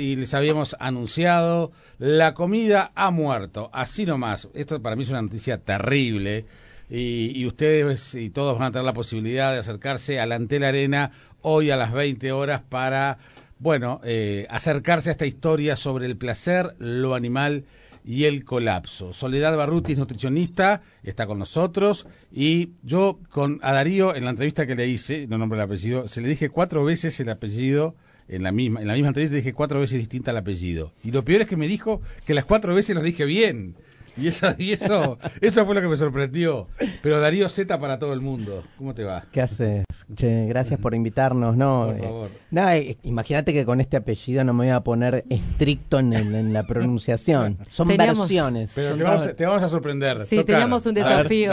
y les habíamos anunciado, la comida ha muerto, así nomás. Esto para mí es una noticia terrible y, ustedes y todos van a tener la posibilidad de acercarse a la Antel Arena hoy a las 20 horas para, bueno, eh, acercarse a esta historia sobre el placer, lo animal y el colapso. Soledad Barruti nutricionista, está con nosotros y yo con a Darío en la entrevista que le hice, no nombre el apellido, se le dije cuatro veces el apellido en la misma en la misma entrevista dije cuatro veces distinta el apellido y lo peor es que me dijo que las cuatro veces lo dije bien. Y eso, y eso, eso fue lo que me sorprendió. Pero Darío Z para todo el mundo. ¿Cómo te va? ¿Qué haces? gracias por invitarnos. No, por eh, favor. Eh, imagínate que con este apellido no me voy a poner estricto en, la pronunciación. Son versiones. Pero te, vamos, a sorprender. Sí, teníamos un desafío.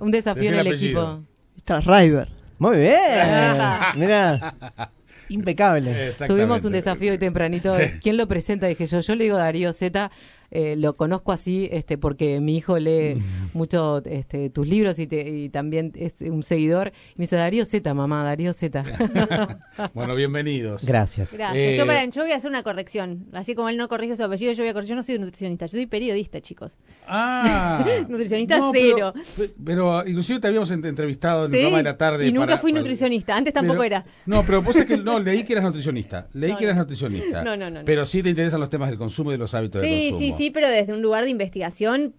Un, desafío en el, equipo. Está Ryder. Muy bien. Mira. Impecable. Tuvimos un desafío y tempranito. ¿Quién lo presenta? Dije yo, yo le digo Darío Z eh, lo conozco así este porque mi hijo lee mm. mucho este, tus libros y, y también es un seguidor. Y me dice, Darío Z, mamá, Darío Z. bueno, bienvenidos. Gracias. Gracias. Yo, eh, yo, voy a hacer una corrección. Así como él no corrige su apellido, yo voy a corregir. Yo no soy nutricionista, yo soy periodista, chicos. Ah. nutricionista cero. Pero, inclusive te habíamos entrevistado en el programa de la tarde. Y nunca fui nutricionista, antes tampoco era. No, pero pues es que no, leí que eras nutricionista. Leí que eras nutricionista. No, no, no, Pero sí te interesan los temas del consumo y de los hábitos de consumo. Sí, sí, sí, pero desde un lugar de investigación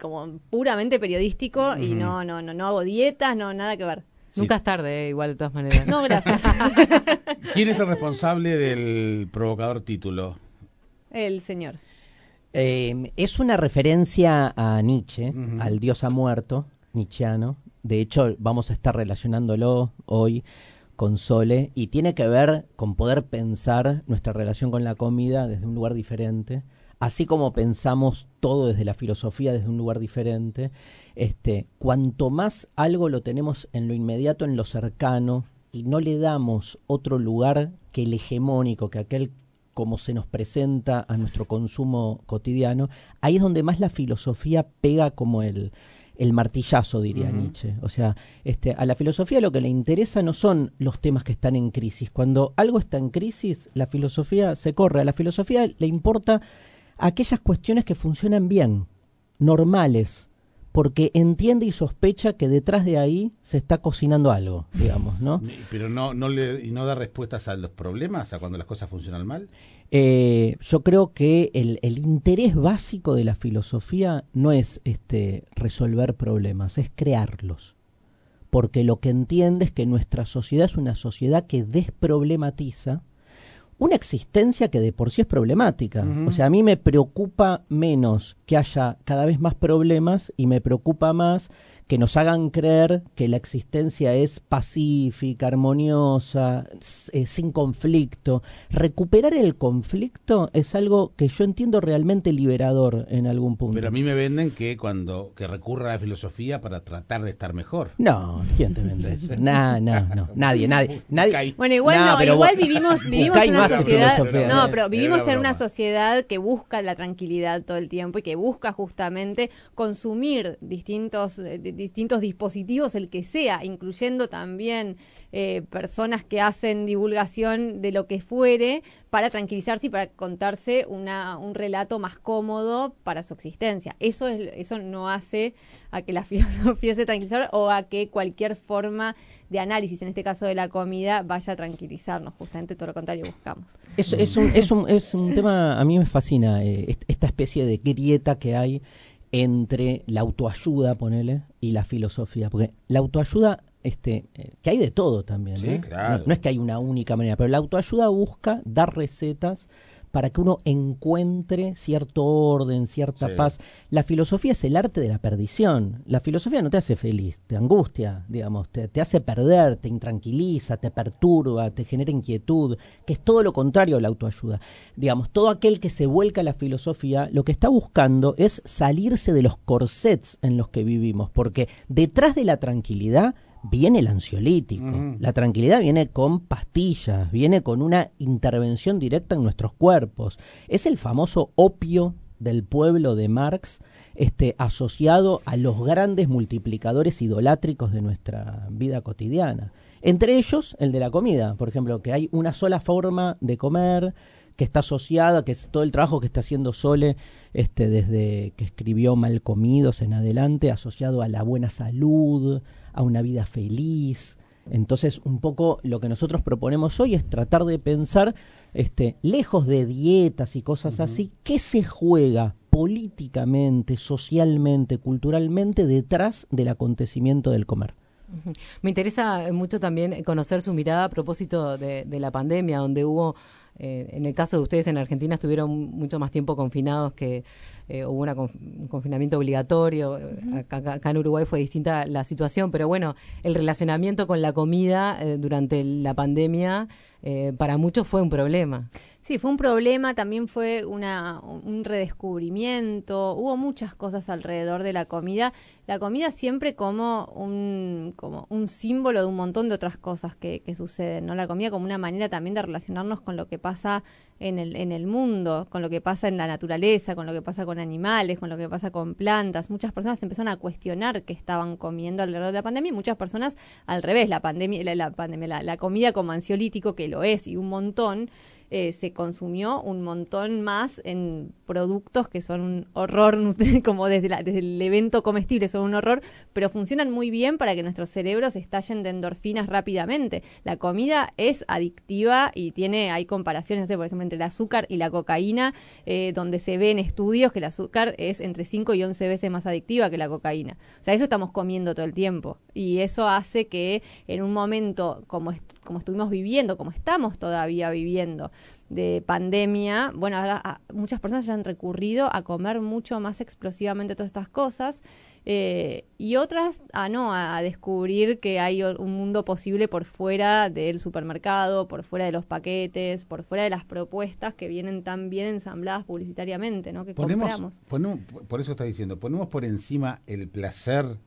como puramente periodístico y no, no, no, no hago dietas, no, nada que ver. Nunca es tarde, eh, igual de todas maneras. No, gracias. ¿Quién es el responsable del provocador título? El señor. Eh, es una referencia a Nietzsche, al dios ha muerto, nietzscheano. De hecho, vamos a estar relacionándolo hoy con Sole y tiene que ver con poder pensar nuestra relación con la comida desde un lugar diferente así como pensamos todo desde la filosofía, desde un lugar diferente, este, cuanto más algo lo tenemos en lo inmediato, en lo cercano, y no le damos otro lugar que el hegemónico, que aquel como se nos presenta a nuestro consumo cotidiano, ahí es donde más la filosofía pega como el, el martillazo, diría Nietzsche. O sea, este, a la filosofía lo que le interesa no son los temas que están en crisis. Cuando algo está en crisis, la filosofía se corre. A la filosofía le importa aquellas cuestiones que funcionan bien, normales, porque entiende y sospecha que detrás de ahí se está cocinando algo, digamos, ¿no? Pero no, no le, y no da respuestas a los problemas, a cuando las cosas funcionan mal. Eh, yo creo que el, el, interés básico de la filosofía no es este resolver problemas, es crearlos. Porque lo que entiende es que nuestra sociedad es una sociedad que desproblematiza una existencia que de por sí es problemática. O sea, a mí me preocupa menos que haya cada vez más problemas y me preocupa más que nos hagan creer que la existencia es pacífica, armoniosa, eh, sin conflicto. Recuperar el conflicto es algo que yo entiendo realmente liberador en algún punto. Pero a mí me venden que cuando que recurra a la filosofía para tratar de estar mejor. No, ¿quién te vende eso? no, no, no, nadie, nadie, nadie. Bueno, igual no, igual vivimos vivimos en una sociedad, no, pero vivimos en una sociedad que busca la tranquilidad todo el tiempo y que busca justamente consumir distintos eh, distintos dispositivos, el que sea, incluyendo también eh, personas que hacen divulgación de lo que fuere para tranquilizarse y para contarse una, un relato más cómodo para su existencia. Eso, es, eso no hace a que la filosofía se tranquilizar o a que cualquier forma de análisis, en este caso de la comida, vaya a tranquilizarnos. Justamente todo lo contrario buscamos. Es, es, un, es, un, es un tema, a mí me fascina, eh, esta especie de grieta que hay entre la autoayuda, ponele, y la filosofía. Porque la autoayuda, este, eh, que hay de todo también. ¿eh? no, es que hay una única manera, pero la autoayuda busca dar recetas para que uno encuentre cierto orden, cierta paz. La filosofía es el arte de la perdición. La filosofía no te hace feliz, te angustia, digamos, te, te hace perder, te intranquiliza, te perturba, te genera inquietud, que es todo lo contrario a la autoayuda. Digamos, todo aquel que se vuelca a la filosofía, lo que está buscando es salirse de los corsets en los que vivimos, porque detrás de la tranquilidad viene el ansiolítico. La tranquilidad viene con pastillas, viene con una intervención directa en nuestros cuerpos. Es el famoso opio del pueblo de Marx, este, asociado a los grandes multiplicadores idolátricos de nuestra vida cotidiana. Entre ellos, el de la comida, por ejemplo, que hay una sola forma de comer, que está asociada, que es todo el trabajo que está haciendo Sole este, desde que escribió Malcomidos en adelante, asociado a la buena salud, a una vida feliz. Entonces, un poco lo que nosotros proponemos hoy es tratar de pensar, este, lejos de dietas y cosas así, qué se juega políticamente, socialmente, culturalmente detrás del acontecimiento del comer. Me interesa mucho también conocer su mirada a propósito de, de la pandemia, donde hubo eh, en el caso de ustedes en Argentina estuvieron mucho más tiempo confinados que eh, hubo un confinamiento obligatorio. acá, en Uruguay fue distinta la situación, pero bueno, el relacionamiento con la comida eh, durante la pandemia para muchos fue un problema. Sí, fue un problema, también fue una, un redescubrimiento, hubo muchas cosas alrededor de la comida. La comida siempre como un, como un símbolo de un montón de otras cosas que, que suceden, ¿no? La comida como una manera también de relacionarnos con lo que pasa en el, en el mundo, con lo que pasa en la naturaleza, con lo que pasa con animales, con lo que pasa con plantas. Muchas personas empezaron a cuestionar qué estaban comiendo alrededor de la pandemia y muchas personas al revés, la pandemia, la, pandemia, la comida como ansiolítico, que lo es y un montón, eh, se consumió un montón más en productos que son un horror, como desde, desde el evento comestible son un horror, pero funcionan muy bien para que nuestros cerebros estallen de endorfinas rápidamente. La comida es adictiva y tiene, hay comparaciones, por ejemplo, entre el azúcar y la cocaína, eh, donde se ve en estudios que el azúcar es entre 5 y 11 veces más adictiva que la cocaína. O sea, eso estamos comiendo todo el tiempo y eso hace que en un momento como, como estuvimos viviendo, como estamos todavía viviendo, de pandemia, bueno, ahora muchas personas ya han recurrido a comer mucho más explosivamente todas estas cosas eh, y otras a no, a, descubrir que hay un mundo posible por fuera del supermercado, por fuera de los paquetes, por fuera de las propuestas que vienen tan bien ensambladas publicitariamente, ¿no? Que compramos. por eso está diciendo, ponemos por encima el placer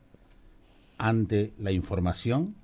ante la información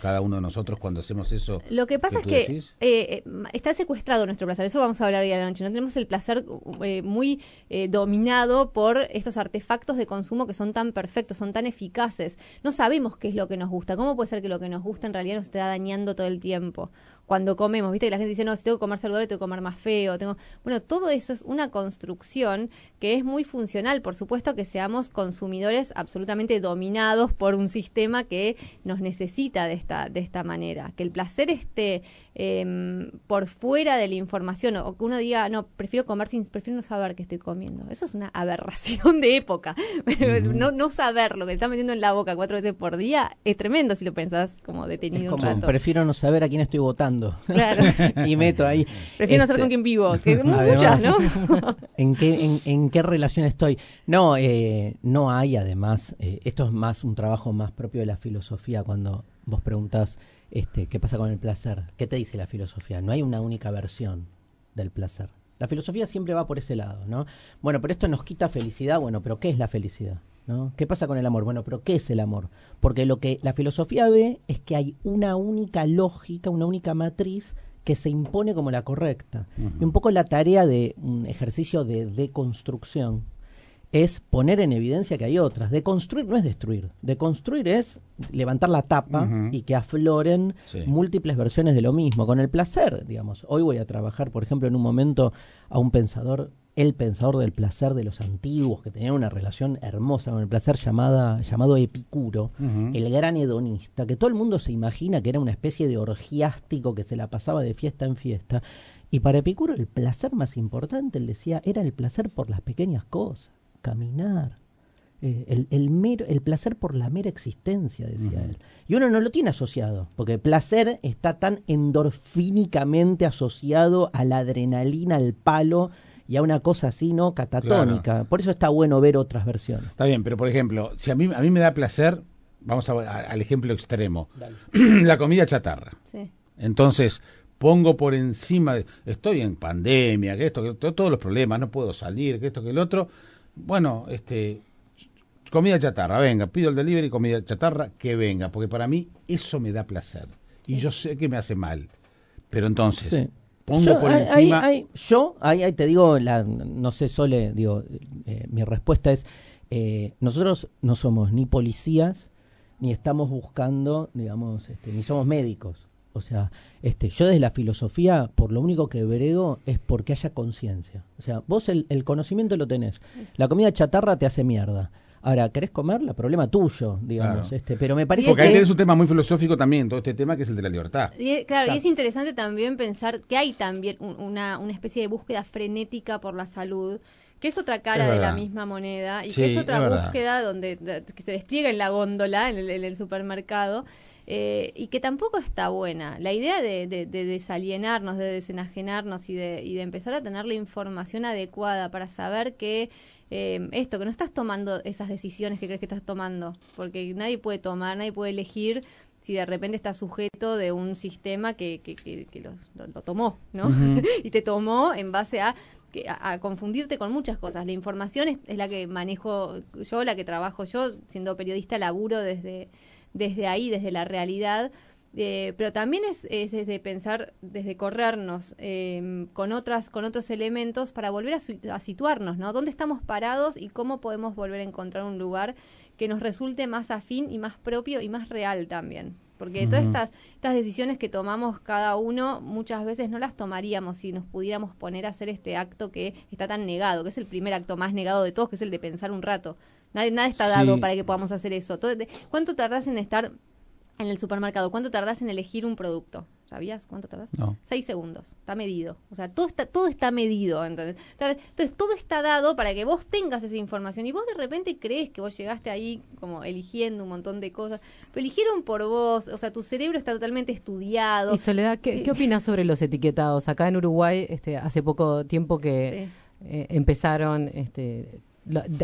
cada uno de nosotros cuando hacemos eso. Lo que pasa es que eh, eh, está secuestrado nuestro placer, eso vamos a hablar hoy a la noche. No tenemos el placer eh, muy dominado por estos artefactos de consumo que son tan perfectos, son tan eficaces. No sabemos qué es lo que nos gusta. ¿Cómo puede ser que lo que nos gusta en realidad nos esté dañando todo el tiempo? Cuando comemos, viste que la gente dice, no, si tengo que comer saludable, tengo que comer más feo. Tengo... Bueno, todo eso es una construcción que es muy funcional. Por supuesto que seamos consumidores absolutamente dominados por un sistema que nos necesita de de esta manera, que el placer esté em, por fuera de la información o que uno diga, no, prefiero comer sin, prefiero no saber qué estoy comiendo. Eso es una aberración de época. no, no saber lo que está metiendo en la boca cuatro veces por día es tremendo si lo pensás como detenido un Prefiero no saber a quién estoy votando. Claro. y meto ahí. Prefiero no saber con quién vivo, que muchas, ¿no? ¿en, qué, en, qué relación estoy? No, eh, no hay además, eh, esto es más un trabajo más propio de la filosofía cuando vos preguntas este, qué pasa con el placer. ¿Qué te dice la filosofía? No hay una única versión del placer. La filosofía siempre va por ese lado, ¿no? Bueno, pero esto nos quita felicidad. Bueno, pero ¿qué es la felicidad? ¿No? ¿Qué pasa con el amor? Bueno, pero ¿qué es el amor? Porque lo que la filosofía ve es que hay una única lógica, una única matriz que se impone como la correcta. Y un poco la tarea de un ejercicio de deconstrucción es poner en evidencia que hay otras. De construir no es destruir. De construir es levantar la tapa y que afloren múltiples versiones de lo mismo. Con el placer, digamos. Hoy voy a trabajar, por ejemplo, en un momento a un pensador, el pensador del placer de los antiguos, que tenía una relación hermosa con el placer llamada, llamado Epicuro, el gran hedonista, que todo el mundo se imagina que era una especie de orgiástico que se la pasaba de fiesta en fiesta. Y para Epicuro el placer más importante, él decía, era el placer por las pequeñas cosas caminar. Eh, el, el, mero, el placer por la mera existencia, decía él. Y uno no lo tiene asociado, porque el placer está tan endorfínicamente asociado a la adrenalina, al palo y a una cosa así, ¿no? Catatónica. Por eso está bueno ver otras versiones. Está bien, pero por ejemplo, si a mí, a mí me da placer, vamos al ejemplo extremo, la comida chatarra. Entonces, pongo por encima, de, estoy en pandemia, que esto, que todos los problemas, no puedo salir, que esto, que el otro bueno, este, comida chatarra, venga, pido el delivery, comida chatarra, que venga, porque para mí eso me da placer. Y yo sé que me hace mal. Pero entonces, pongo por encima... yo, ahí, te digo, la, no sé, Sole, digo, eh, mi respuesta es, eh, nosotros no somos ni policías, ni estamos buscando, digamos, este, ni somos médicos. O sea, este, yo desde la filosofía, por lo único que brego es porque haya conciencia. O sea, vos el, el conocimiento lo tenés. La comida chatarra te hace mierda Ahora, ¿querés comerla? Problema tuyo, digamos. Este, pero me parece Porque ahí tienes un tema muy filosófico también, todo este tema que es el de la libertad. claro, y es interesante también pensar que hay también una, una especie de búsqueda frenética por la salud que es otra cara de la misma moneda y que es otra búsqueda donde que se despliega en la góndola, en el, supermercado, eh, y que tampoco está buena. La idea de, de, de, desalienarnos, de desenajenarnos y de, y de empezar a tener la información adecuada para saber que eh, esto, que no estás tomando esas decisiones que crees que estás tomando, porque nadie puede tomar, nadie puede elegir si de repente estás sujeto de un sistema que, que, que, lo, tomó, ¿no? y te tomó en base a, a, confundirte con muchas cosas. La información es, la que manejo yo, la que trabajo yo, siendo periodista laburo desde, desde ahí, desde la realidad. Eh, pero también es, es, desde pensar, desde corrernos em, con otras, con otros elementos para volver a, situarnos, ¿no? ¿Dónde estamos parados y cómo podemos volver a encontrar un lugar que nos resulte más afín y más propio y más real también? Porque todas estas, estas decisiones que tomamos cada uno muchas veces no las tomaríamos si nos pudiéramos poner a hacer este acto que está tan negado, que es el primer acto más negado de todos, que es el de pensar un rato. Nada, nada está dado para que podamos hacer eso. ¿Cuánto tardás en estar en el supermercado, ¿cuánto tardás en elegir un producto? ¿Sabías cuánto tardás? No. Seis segundos. Está medido. O sea, todo está, todo está medido. Entonces, entonces, todo está dado para que vos tengas esa información. Y vos de repente crees que vos llegaste ahí como eligiendo un montón de cosas. Pero eligieron por vos. O sea, tu cerebro está totalmente estudiado. Y Soledad, ¿qué, ¿qué opinas sobre los etiquetados? Acá en Uruguay, este, hace poco tiempo que eh, empezaron este,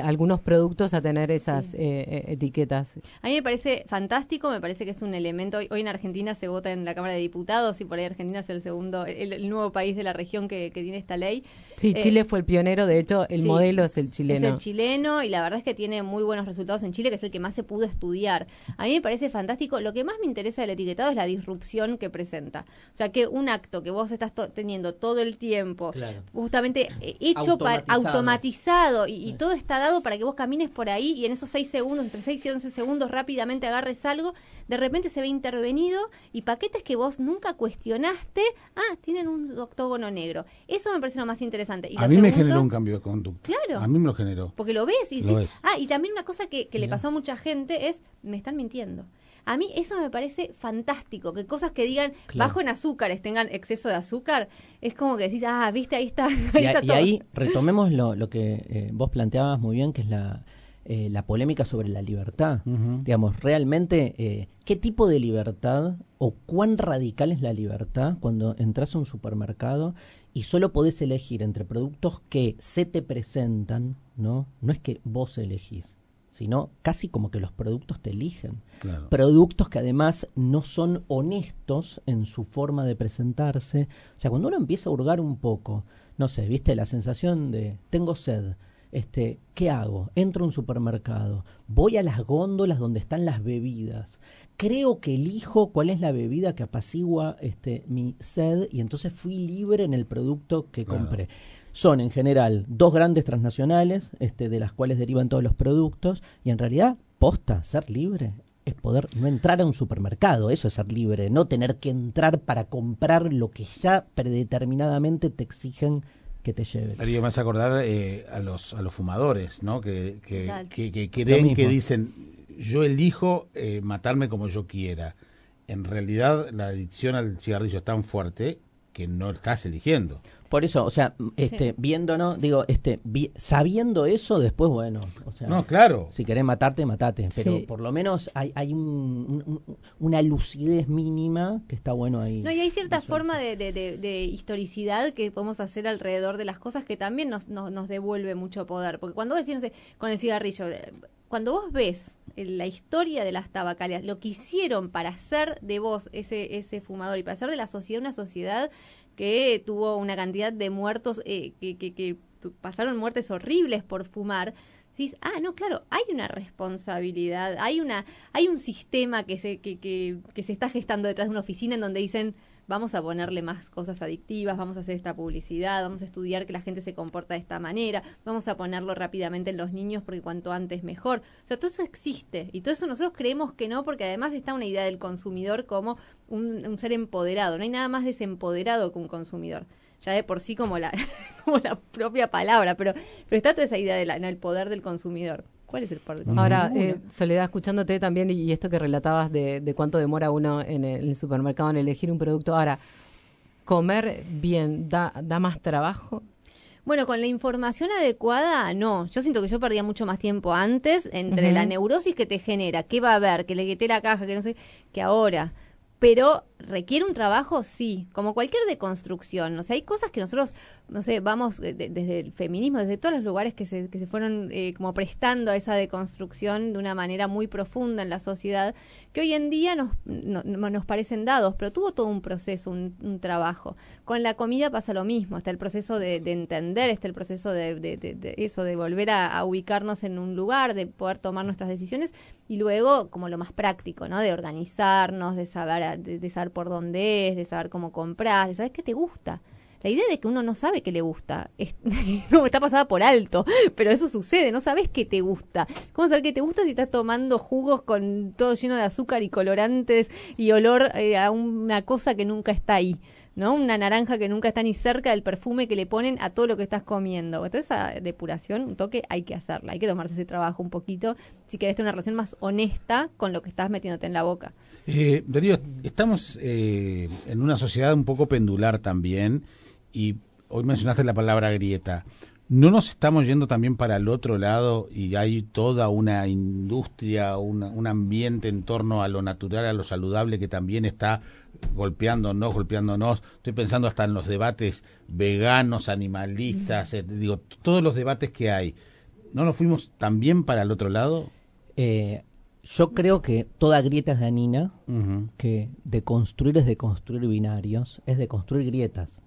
algunos productos a tener esas eh, eh, etiquetas. A mí me parece fantástico, me parece que es un elemento. Hoy, en Argentina se vota en la Cámara de Diputados y por ahí Argentina es el segundo, el, nuevo país de la región que, tiene esta ley. Sí, eh, Chile fue el pionero, de hecho, el modelo es el chileno. Es el chileno y la verdad es que tiene muy buenos resultados en Chile, que es el que más se pudo estudiar. A mí me parece fantástico. Lo que más me interesa del etiquetado es la disrupción que presenta. O sea, que un acto que vos estás teniendo todo el tiempo, justamente hecho para automatizado y, y todo está dado para que vos camines por ahí y en esos 6 segundos, entre 6 y 11 segundos rápidamente agarres algo, de repente se ve intervenido y paquetes que vos nunca cuestionaste, ah, tienen un octógono negro. Eso me parece lo más interesante. a mí me generó un cambio de conducta. Claro. A mí me lo generó. Porque lo ves y ah, y también una cosa que, le pasó a mucha gente es, me están mintiendo. A mí eso me parece fantástico, que cosas que digan bajo en azúcares tengan exceso de azúcar, es como que decís, ah, viste, ahí está. y, ahí retomemos lo, lo que eh, vos planteabas muy bien, que es la, eh, la polémica sobre la libertad. Digamos, realmente, eh, ¿qué tipo de libertad o cuán radical es la libertad cuando entras a un supermercado y solo podés elegir entre productos que se te presentan, ¿no? No es que vos elegís sino casi como que los productos te eligen. Productos que además no son honestos en su forma de presentarse. O sea, cuando uno empieza a hurgar un poco, no sé, viste la sensación de tengo sed, este, ¿qué hago? Entro a un supermercado, voy a las góndolas donde están las bebidas, creo que elijo cuál es la bebida que apacigua este, mi sed y entonces fui libre en el producto que compré son en general dos grandes transnacionales, este, de las cuales derivan todos los productos, y en realidad, posta, ser libre es poder no entrar a un supermercado, eso es ser libre, no tener que entrar para comprar lo que ya predeterminadamente te exigen que te lleves. Pero me hace acordar eh, a los a los fumadores, ¿no? Que, que, que, creen que dicen, yo elijo eh, matarme como yo quiera. En realidad la adicción al cigarrillo es tan fuerte que no estás eligiendo. Por eso, o sea, este, viéndonos, digo, este, sabiendo eso, después, bueno, o sea, no, claro. Si querés matarte, matate, pero por lo menos hay, hay una lucidez mínima que está bueno ahí. No, y hay cierta forma de, de, historicidad que podemos hacer alrededor de las cosas que también nos, nos, devuelve mucho poder, porque cuando vos decís, no sé, con el cigarrillo, cuando vos ves la historia de las tabacaleras, lo que hicieron para hacer de vos ese, ese fumador y para hacer de la sociedad una sociedad que tuvo una cantidad de muertos, eh, que, que, pasaron muertes horribles por fumar, dices, ah, no, claro, hay una responsabilidad, hay una, hay un sistema que se, que, que, que se está gestando detrás de una oficina en donde dicen, vamos a ponerle más cosas adictivas, vamos a hacer esta publicidad, vamos a estudiar que la gente se comporta de esta manera, vamos a ponerlo rápidamente en los niños porque cuanto antes mejor. O sea, todo eso existe y todo eso nosotros creemos que no porque además está una idea del consumidor como un, ser empoderado. No hay nada más desempoderado que un consumidor ya de por sí como la, como la propia palabra, pero, pero está toda esa idea del poder del consumidor. ¿Cuál es el poder del Ahora, eh, Soledad, escuchándote también y, esto que relatabas de, de cuánto demora uno en el, supermercado en elegir un producto, ahora, ¿comer bien da, da más trabajo? Bueno, con la información adecuada, no. Yo siento que yo perdía mucho más tiempo antes entre la neurosis que te genera, qué va a haber, que le quité la caja, que no sé, que ahora. Pero requiere un trabajo, sí, como cualquier deconstrucción. O sea, hay cosas que nosotros, no sé, vamos desde el feminismo, desde todos los lugares que se, que se fueron eh, como prestando a esa deconstrucción de una manera muy profunda en la sociedad, que hoy en día nos, nos parecen dados, pero tuvo todo un proceso, un, trabajo. Con la comida pasa lo mismo, está el proceso de, entender, está el proceso de, eso, de volver a, ubicarnos en un lugar, de poder tomar nuestras decisiones, y luego como lo más práctico, ¿no? De organizarnos, de saber de, saber por dónde es, de saber cómo compras, de saber qué te gusta. La idea de que uno no sabe qué le gusta es, está pasada por alto, pero eso sucede, no sabes qué te gusta. ¿Cómo saber qué te gusta si estás tomando jugos con todo lleno de azúcar y colorantes y olor eh, a una cosa que nunca está ahí? ¿No? Una naranja que nunca está ni cerca del perfume que le ponen a todo lo que estás comiendo. Entonces, esa depuración, un toque, hay que hacerla. Hay que tomarse ese trabajo un poquito si querés tener una relación más honesta con lo que estás metiéndote en la boca. Eh, Darío, estamos eh, en una sociedad un poco pendular también y hoy mencionaste la palabra grieta. ¿No nos estamos yendo también para el otro lado y hay toda una industria, un ambiente en torno a lo natural, a lo saludable que también está golpeándonos, golpeándonos? Estoy pensando hasta en los debates veganos, animalistas, eh, digo, todos los debates que hay. ¿No nos fuimos también para el otro lado? Eh, yo creo que toda grieta es dañina, que de construir es de construir binarios, es de construir grietas.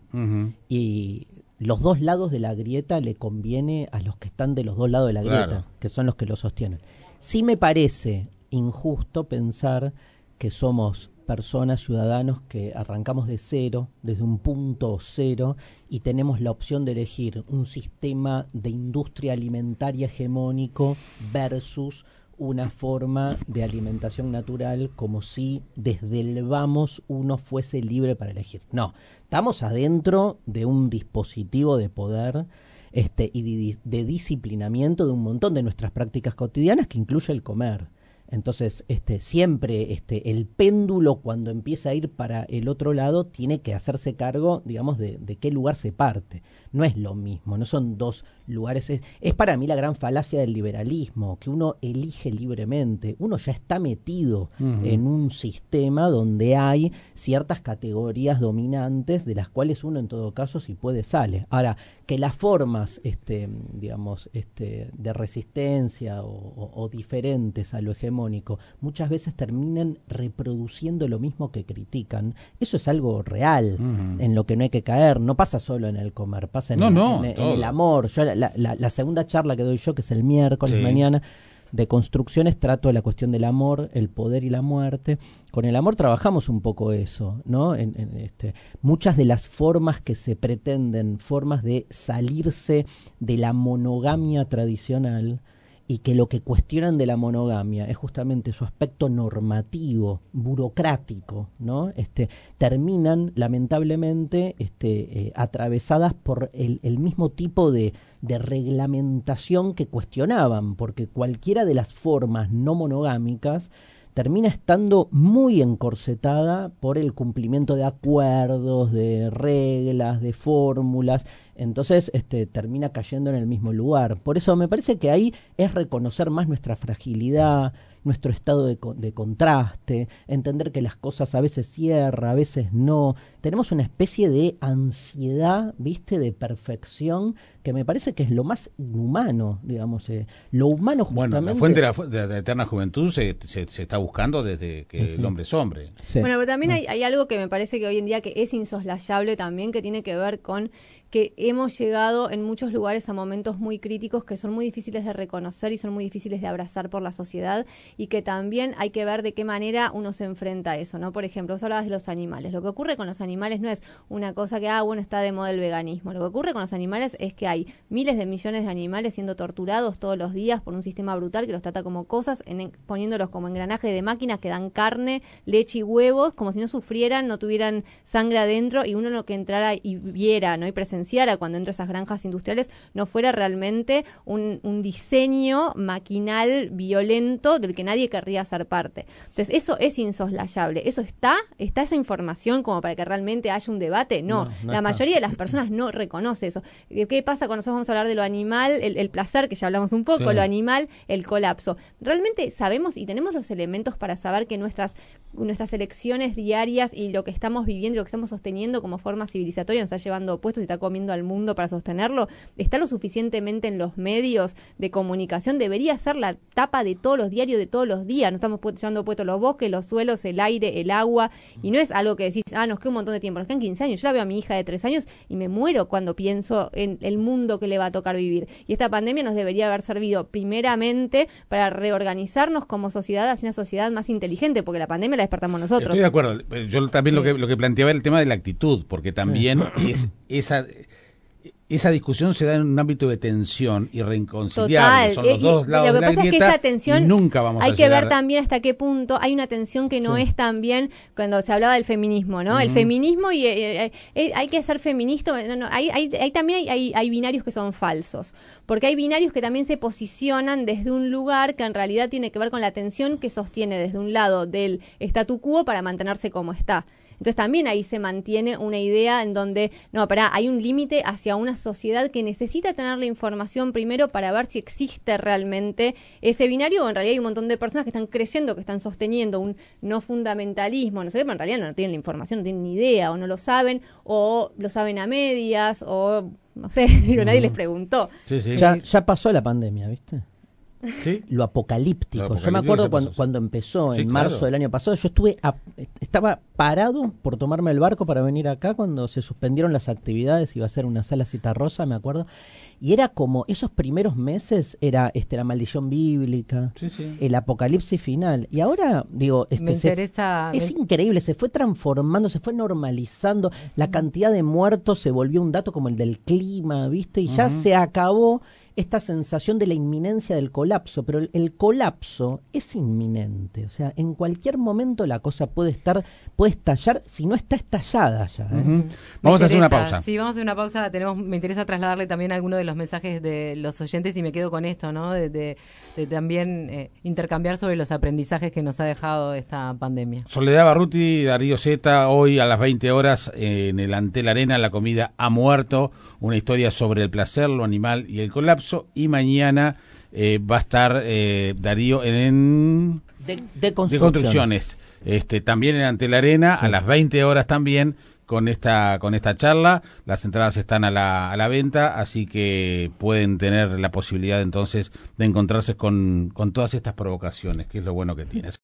Y los dos lados de la grieta le conviene a los que están de los dos lados de la grieta, que son los que lo sostienen. Sí me parece injusto pensar que somos personas, ciudadanos, que arrancamos de cero, desde un punto cero, y tenemos la opción de elegir un sistema de industria alimentaria hegemónico versus una forma de alimentación natural como si desde el vamos uno fuese libre para elegir. No, estamos adentro de un dispositivo de poder este, y de, disciplinamiento de un montón de nuestras prácticas cotidianas que incluye el comer. Entonces, este, siempre este, el péndulo cuando empieza a ir para el otro lado tiene que hacerse cargo, digamos, de, de qué lugar se parte no es lo mismo, no son dos lugares. Es, para mí la gran falacia del liberalismo, que uno elige libremente, uno ya está metido en un sistema donde hay ciertas categorías dominantes de las cuales uno en todo caso si puede sale. Ahora, que las formas, este, digamos, este, de resistencia o, diferentes a lo hegemónico, muchas veces terminan reproduciendo lo mismo que critican, eso es algo real, en lo que no hay que caer, no pasa solo en el comer, pasa en, el, amor. Yo, la, segunda charla que doy yo, que es el miércoles mañana, de construcciones, trato de la cuestión del amor, el poder y la muerte. Con el amor trabajamos un poco eso, ¿no? En, este, muchas de las formas que se pretenden, formas de salirse de la monogamia tradicional, y que lo que cuestionan de la monogamia es justamente su aspecto normativo, burocrático, ¿no? Este, terminan lamentablemente este, eh, atravesadas por el, el mismo tipo de, de, reglamentación que cuestionaban, porque cualquiera de las formas no monogámicas termina estando muy encorsetada por el cumplimiento de acuerdos, de reglas, de fórmulas, entonces este, termina cayendo en el mismo lugar. Por eso me parece que ahí es reconocer más nuestra fragilidad, nuestro estado de, de, contraste, entender que las cosas a veces cierran, a veces no. Tenemos una especie de ansiedad, viste, de perfección que me parece que es lo más inhumano, digamos. Eh, lo humano justamente... Bueno, la fuente de la, eterna juventud se, se, está buscando desde que el hombre es hombre. Bueno, pero también hay, hay, algo que me parece que hoy en día que es insoslayable también, que tiene que ver con que hemos llegado en muchos lugares a momentos muy críticos que son muy difíciles de reconocer y son muy difíciles de abrazar por la sociedad y que también hay que ver de qué manera uno se enfrenta a eso, ¿no? Por ejemplo, vos hablabas de los animales. Lo que ocurre con los animales no es una cosa que, ah, bueno, está de moda el veganismo. Lo que ocurre con los animales es que hay miles de millones de animales siendo torturados todos los días por un sistema brutal que los trata como cosas, poniéndolos como engranaje de máquinas que dan carne, leche y huevos, como si no sufrieran, no tuvieran sangre adentro y uno lo que entrara y viera, ¿no? Y presenciara cuando entra a esas granjas industriales no fuera realmente un, un diseño maquinal violento del que nadie querría ser parte. Entonces, eso es insoslayable. ¿Eso está? ¿Está esa información como para que realmente haya un debate? No, la mayoría de las personas no reconoce eso. ¿Qué pasa cuando nosotros vamos a hablar de lo animal, el, placer, que ya hablamos un poco, lo animal, el colapso? Realmente sabemos y tenemos los elementos para saber que nuestras, nuestras elecciones diarias y lo que estamos viviendo y lo que estamos sosteniendo como forma civilizatoria nos está llevando puestos y está comiendo al mundo para sostenerlo, está lo suficientemente en los medios de comunicación, debería ser la tapa de todos los diarios de todos los días. Nos estamos llevando puestos los bosques, los suelos, el aire, el agua, y no es algo que decís, ah, nos queda un montón de tiempo, nos quedan 15 años. Yo la veo a mi hija de 3 años y me muero cuando pienso en el mundo que le va a tocar vivir. Y esta pandemia nos debería haber servido primeramente para reorganizarnos como sociedad hacia una sociedad más inteligente, porque la pandemia la despertamos nosotros. Estoy de acuerdo. Yo también lo, que, lo que planteaba el tema de la actitud, porque también es esa esa discusión se da en un ámbito de tensión y reconciliable. Son los dos lados lo que pasa es que esa tensión nunca vamos hay que ver también hasta qué punto hay una tensión que no es también cuando se hablaba del feminismo, ¿no? El feminismo y eh, eh, eh, hay que ser feminista. No, no, hay, hay, hay, también hay, hay binarios que son falsos, porque hay binarios que también se posicionan desde un lugar que en realidad tiene que ver con la tensión que sostiene desde un lado del statu quo para mantenerse como está. Entonces también ahí se mantiene una idea en donde, no, para, hay un límite hacia una sociedad que necesita tener la información primero para ver si existe realmente ese binario o en realidad hay un montón de personas que están creyendo, que están sosteniendo un no fundamentalismo, no sé, pero en realidad no, tienen la información, no tienen ni idea o no lo saben o lo saben a medias o no sé, digo, nadie les preguntó. Ya, ya pasó la pandemia, ¿viste? Lo, apocalíptico. Yo me acuerdo cuando, cuando empezó, en marzo del año pasado, yo estuve estaba parado por tomarme el barco para venir acá cuando se suspendieron las actividades, iba a ser una sala cita rosa, me acuerdo. Y era como, esos primeros meses era este la maldición bíblica, el apocalipsis final. Y ahora, digo, este, es increíble, se fue transformando, se fue normalizando. La cantidad de muertos se volvió un dato como el del clima, ¿viste? Y ya se acabó esta sensación de la inminencia del colapso, pero el, colapso es inminente, o sea, en cualquier momento la cosa puede estar, puede estallar, si no está estallada ya. ¿eh? Vamos a hacer una pausa. Sí, vamos a hacer una pausa. Tenemos, me interesa trasladarle también algunos de los mensajes de los oyentes y me quedo con esto, ¿no? De, también eh, intercambiar sobre los aprendizajes que nos ha dejado esta pandemia. Soledad Barruti, Darío Zeta, hoy a las 20 horas en el Antel Arena, la comida ha muerto, una historia sobre el placer, lo animal y el colapso y mañana eh, va a estar eh, Darío en... De, construcciones. Este, también en Ante la Arena, a las 20 horas también, con esta, con esta charla. Las entradas están a la, a la venta, así que pueden tener la posibilidad entonces de encontrarse con, con todas estas provocaciones, que es lo bueno que tienes.